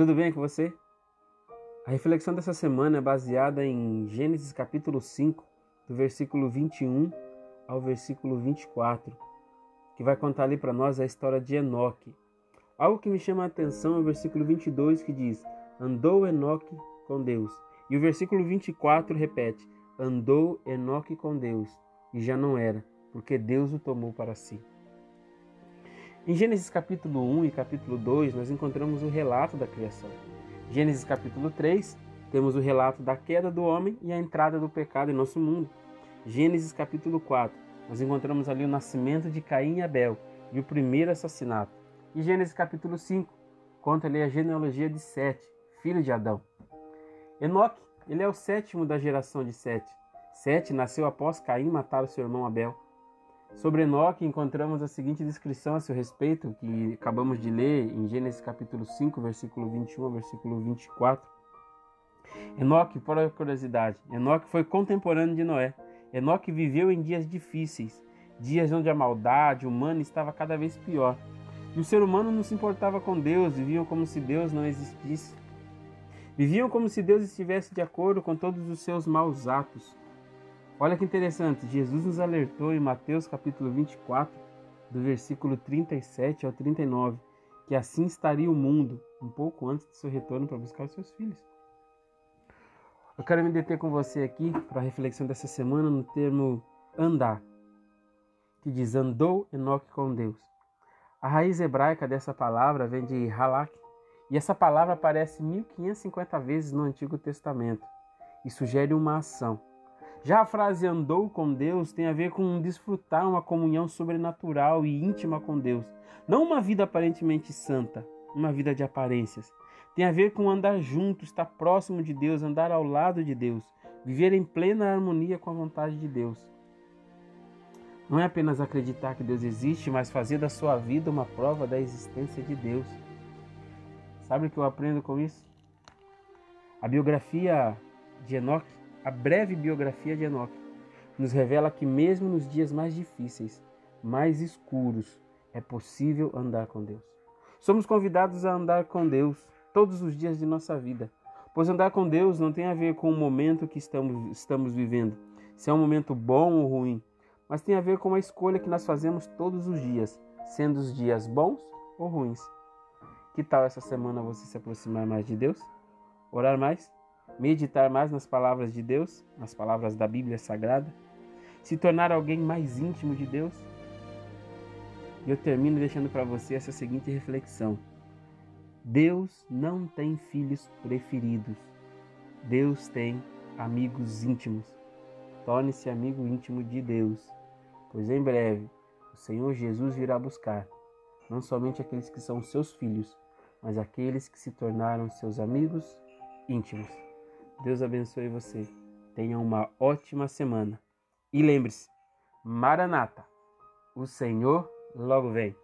Tudo bem com você? A reflexão dessa semana é baseada em Gênesis capítulo 5, do versículo 21 ao versículo 24, que vai contar ali para nós a história de Enoque. Algo que me chama a atenção é o versículo 22 que diz: Andou Enoque com Deus. E o versículo 24 repete: Andou Enoque com Deus, e já não era, porque Deus o tomou para si. Em Gênesis capítulo 1 e capítulo 2, nós encontramos o relato da criação. Gênesis capítulo 3, temos o relato da queda do homem e a entrada do pecado em nosso mundo. Gênesis capítulo 4, nós encontramos ali o nascimento de Caim e Abel e o primeiro assassinato. E Gênesis capítulo 5 conta ali a genealogia de Sete, filho de Adão. Enoque, ele é o sétimo da geração de Sete. Sete nasceu após Caim matar o seu irmão Abel. Sobre Enoque, encontramos a seguinte descrição a seu respeito, que acabamos de ler em Gênesis capítulo 5, versículo 21 ao versículo 24. Enoque, por curiosidade, Enoque foi contemporâneo de Noé. Enoque viveu em dias difíceis, dias onde a maldade humana estava cada vez pior. E o ser humano não se importava com Deus, viviam como se Deus não existisse. Viviam como se Deus estivesse de acordo com todos os seus maus atos. Olha que interessante, Jesus nos alertou em Mateus capítulo 24, do versículo 37 ao 39, que assim estaria o mundo um pouco antes do seu retorno para buscar os seus filhos. Eu quero me deter com você aqui para a reflexão dessa semana no termo andar, que diz andou Enoque com Deus. A raiz hebraica dessa palavra vem de halak, e essa palavra aparece 1550 vezes no Antigo Testamento e sugere uma ação. Já a frase andou com Deus tem a ver com desfrutar uma comunhão sobrenatural e íntima com Deus. Não uma vida aparentemente santa, uma vida de aparências. Tem a ver com andar junto, estar próximo de Deus, andar ao lado de Deus, viver em plena harmonia com a vontade de Deus. Não é apenas acreditar que Deus existe, mas fazer da sua vida uma prova da existência de Deus. Sabe o que eu aprendo com isso? A biografia de Enoque a breve biografia de Enoque nos revela que, mesmo nos dias mais difíceis, mais escuros, é possível andar com Deus. Somos convidados a andar com Deus todos os dias de nossa vida, pois andar com Deus não tem a ver com o momento que estamos, estamos vivendo, se é um momento bom ou ruim, mas tem a ver com a escolha que nós fazemos todos os dias, sendo os dias bons ou ruins. Que tal essa semana você se aproximar mais de Deus? Orar mais? Meditar mais nas palavras de Deus, nas palavras da Bíblia Sagrada, se tornar alguém mais íntimo de Deus. E eu termino deixando para você essa seguinte reflexão: Deus não tem filhos preferidos, Deus tem amigos íntimos. Torne-se amigo íntimo de Deus, pois em breve o Senhor Jesus virá buscar não somente aqueles que são seus filhos, mas aqueles que se tornaram seus amigos íntimos. Deus abençoe você. Tenha uma ótima semana. E lembre-se, Maranata, o Senhor logo vem.